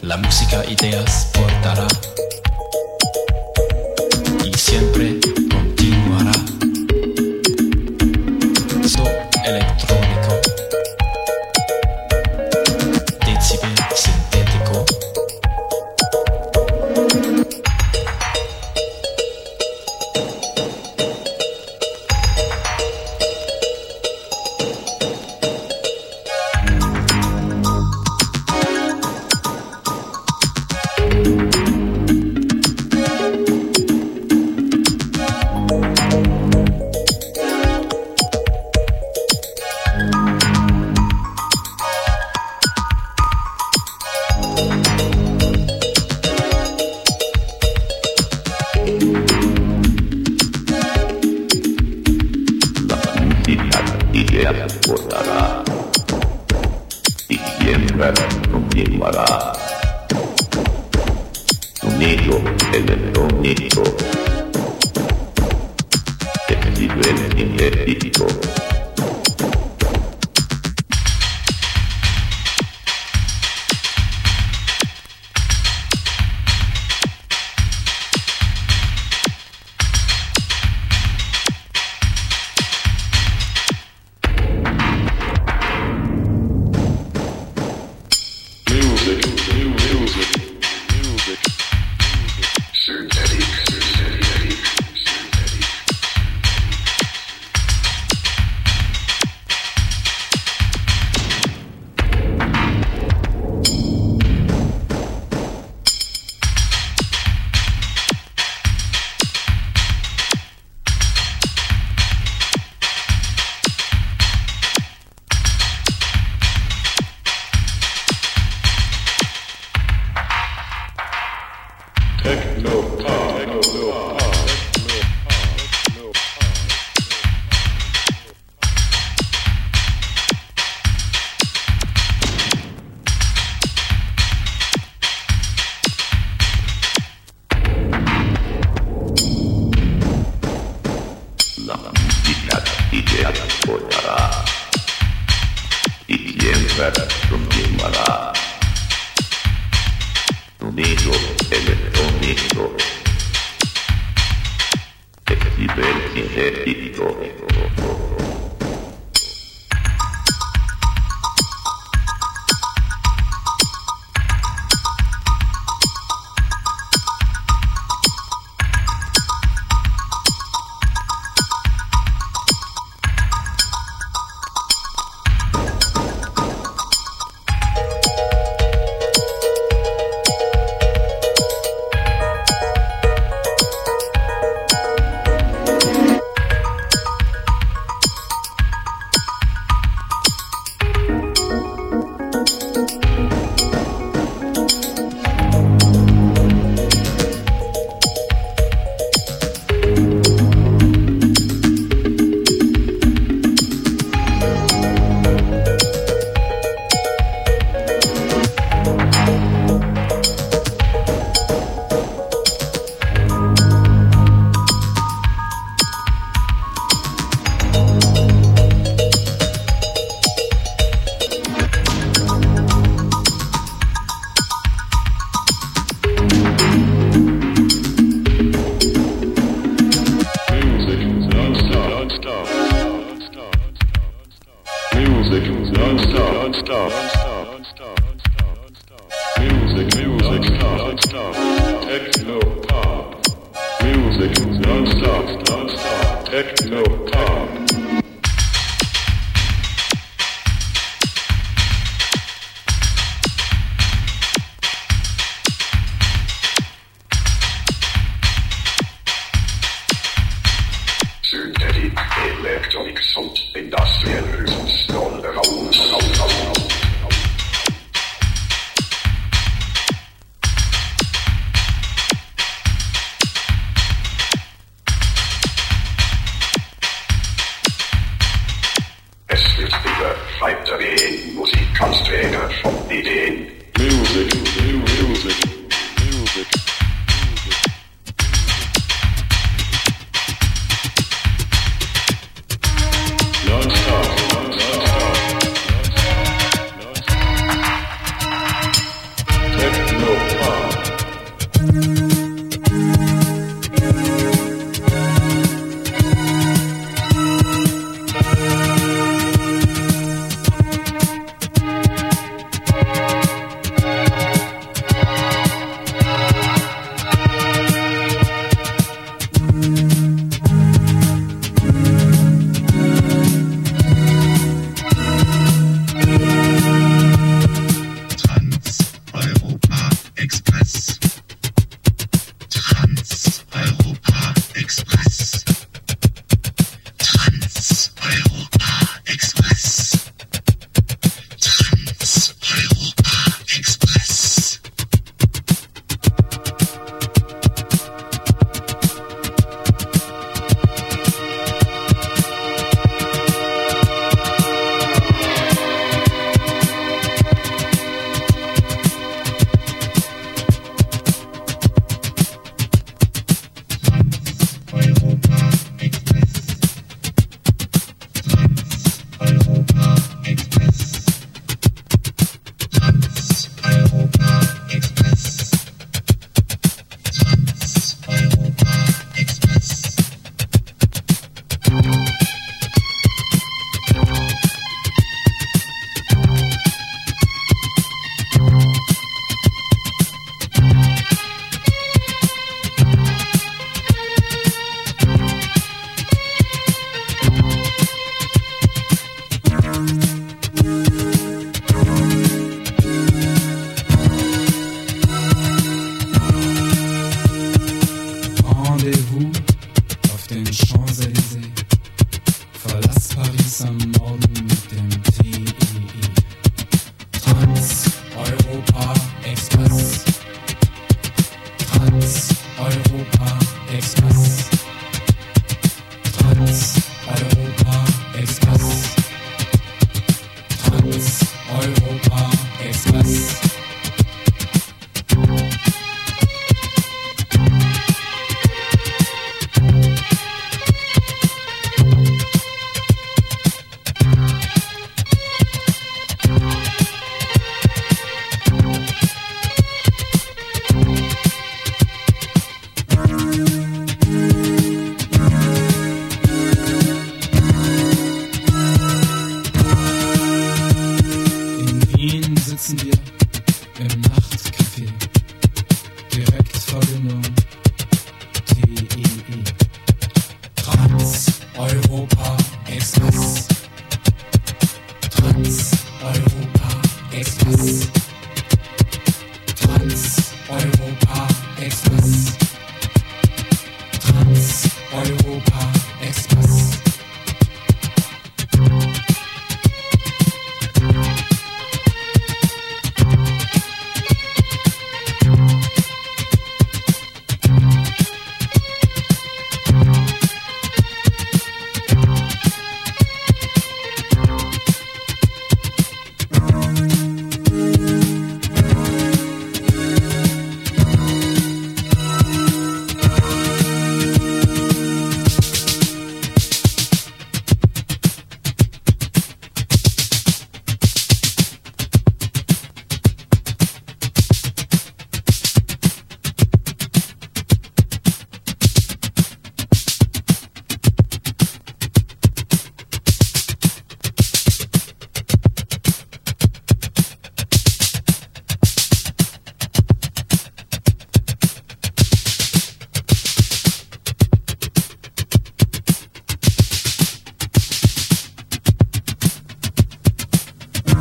La música ideas portará y siempre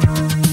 Wir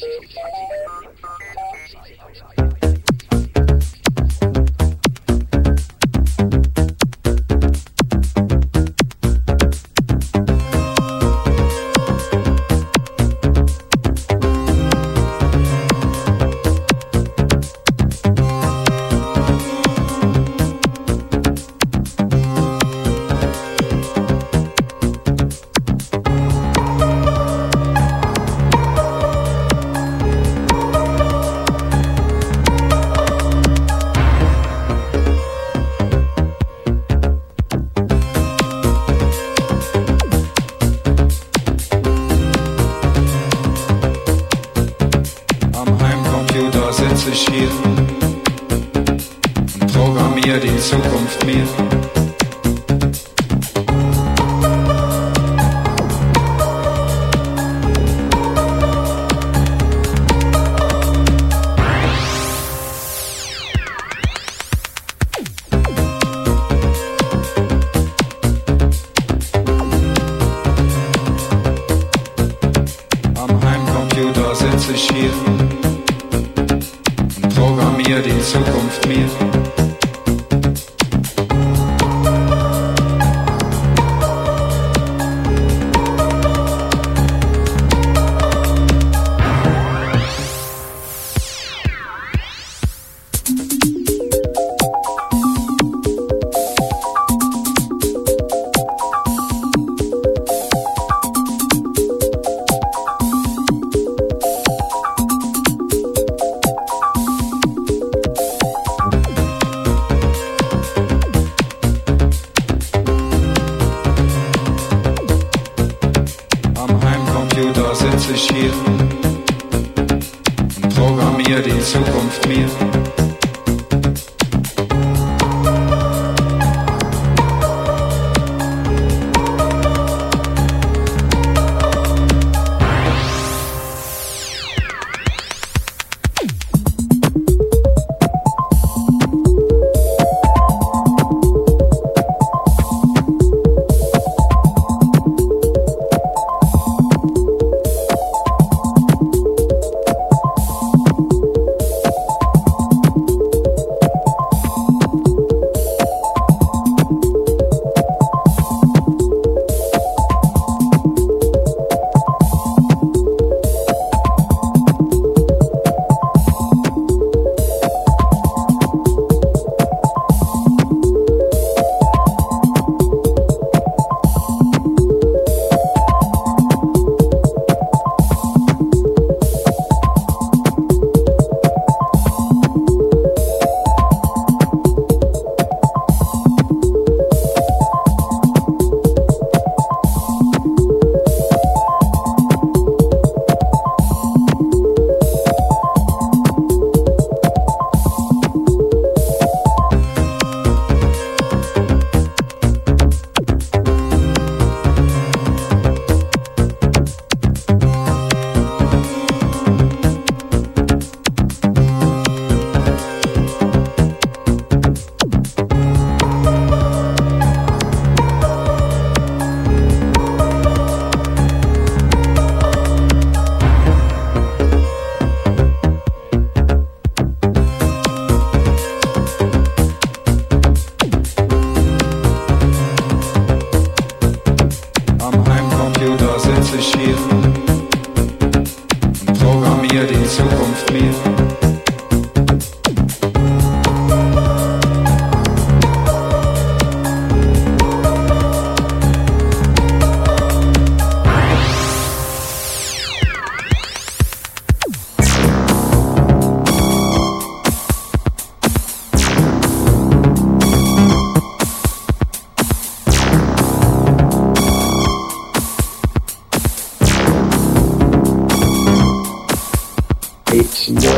Aussicht hier und programmier die Zukunft mir.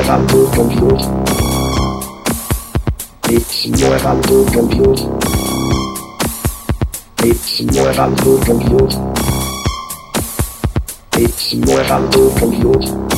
More to compute. It's more to compute. It's more to compute. It's more to compute.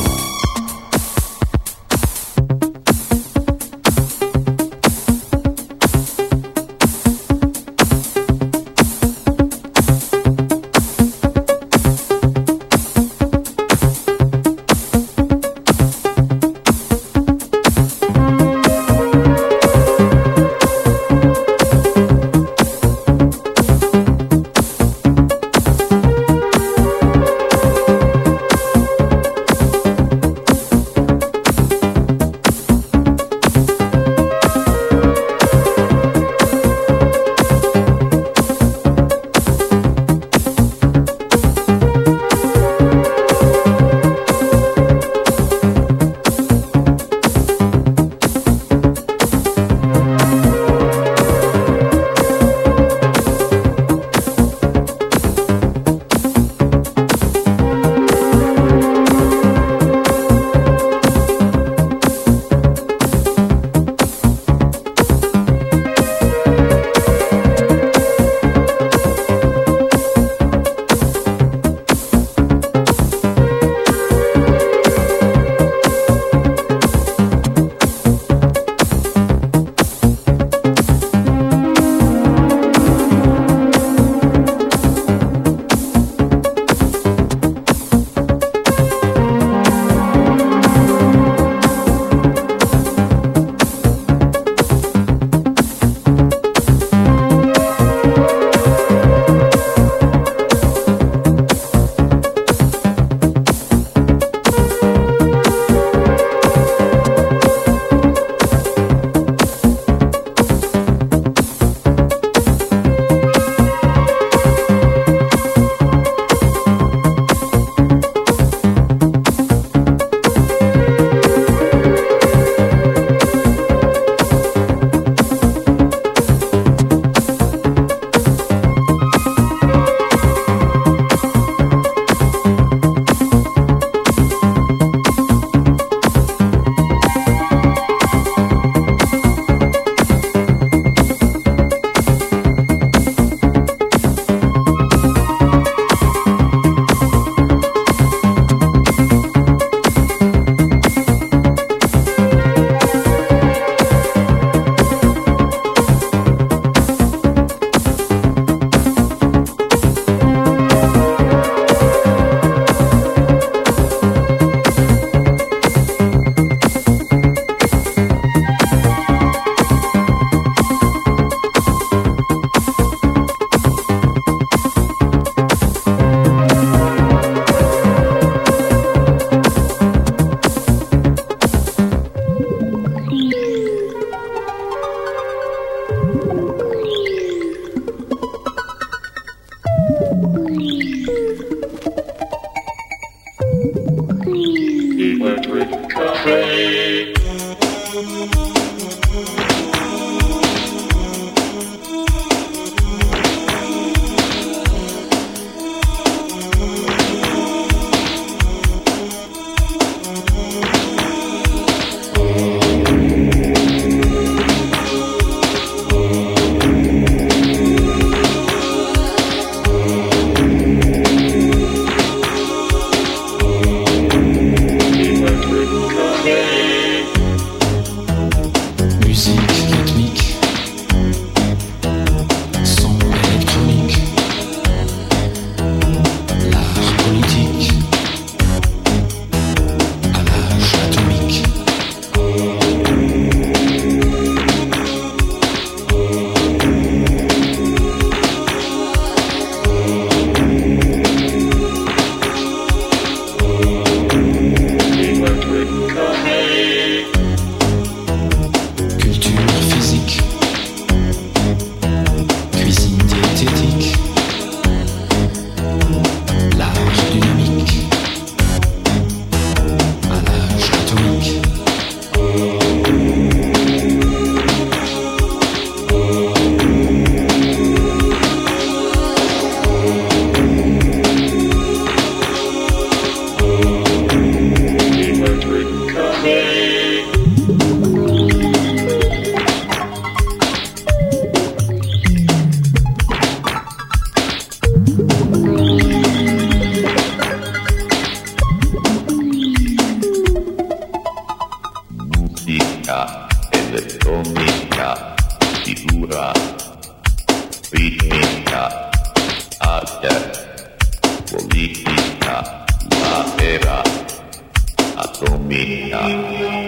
Atomica.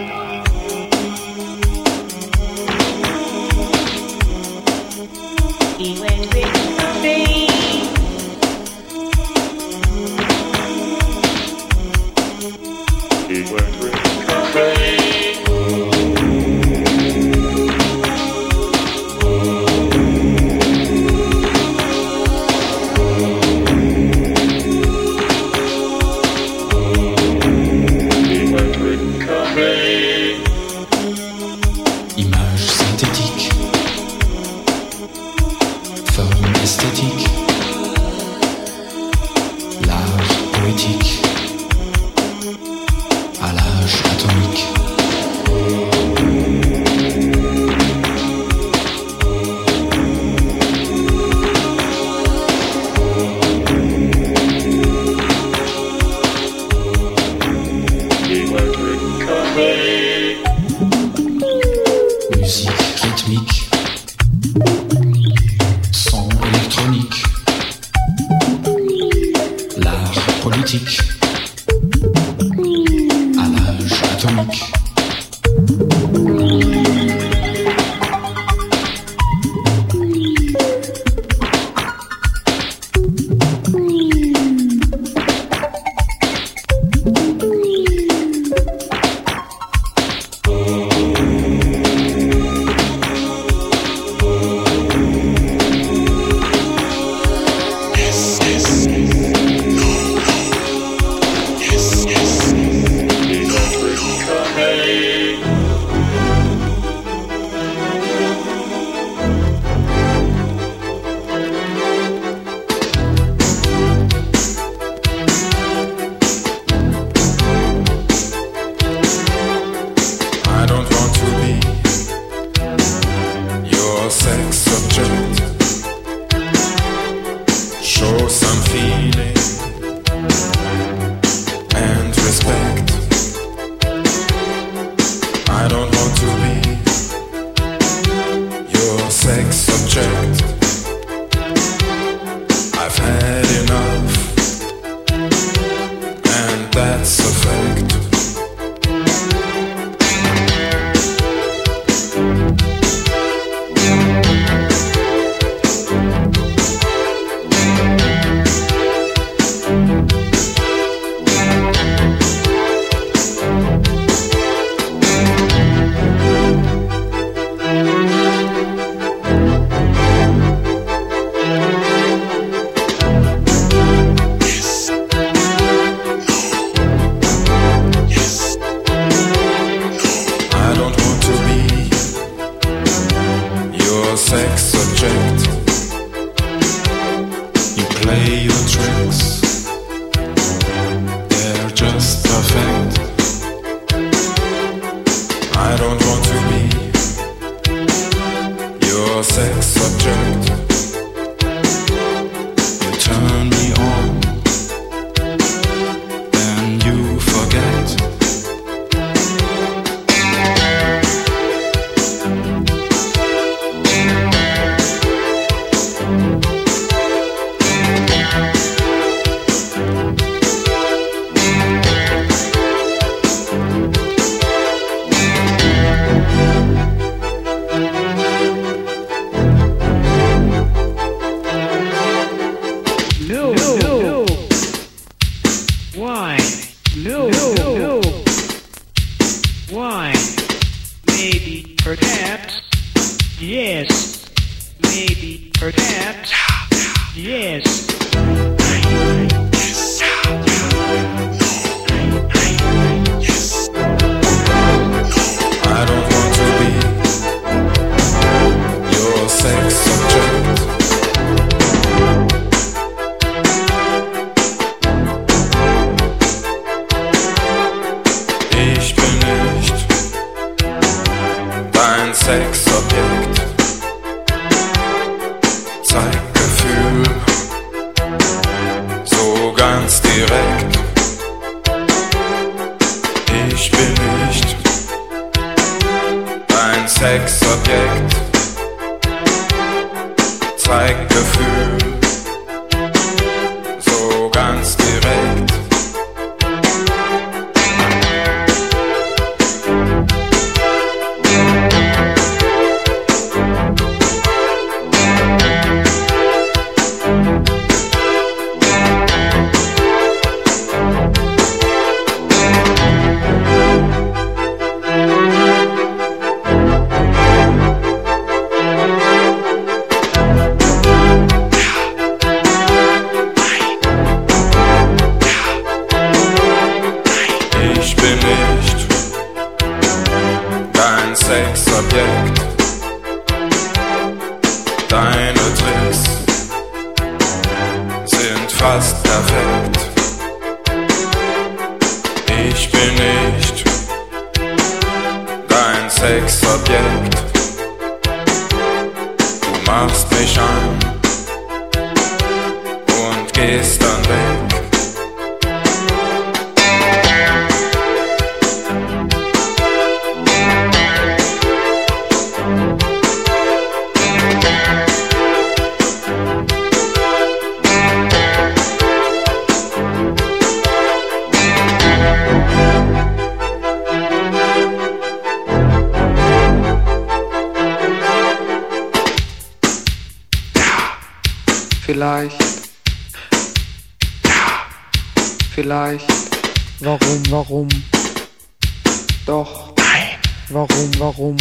Warum,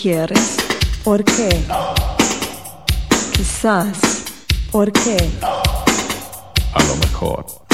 quieres, ¿por qué? Quizás, ¿por qué? A lo mejor.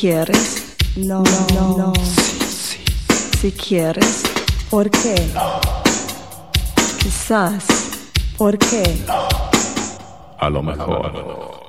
Quieres, no, no, no. Si quieres, ¿por qué? Quizás, ¿por qué? A lo mejor. No,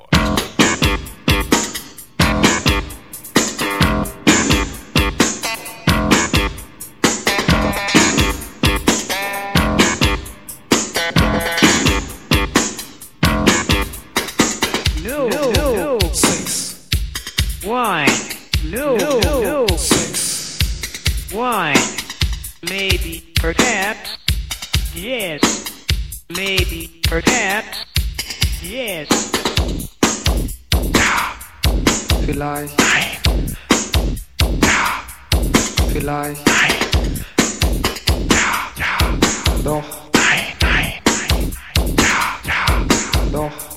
Doch. Doch.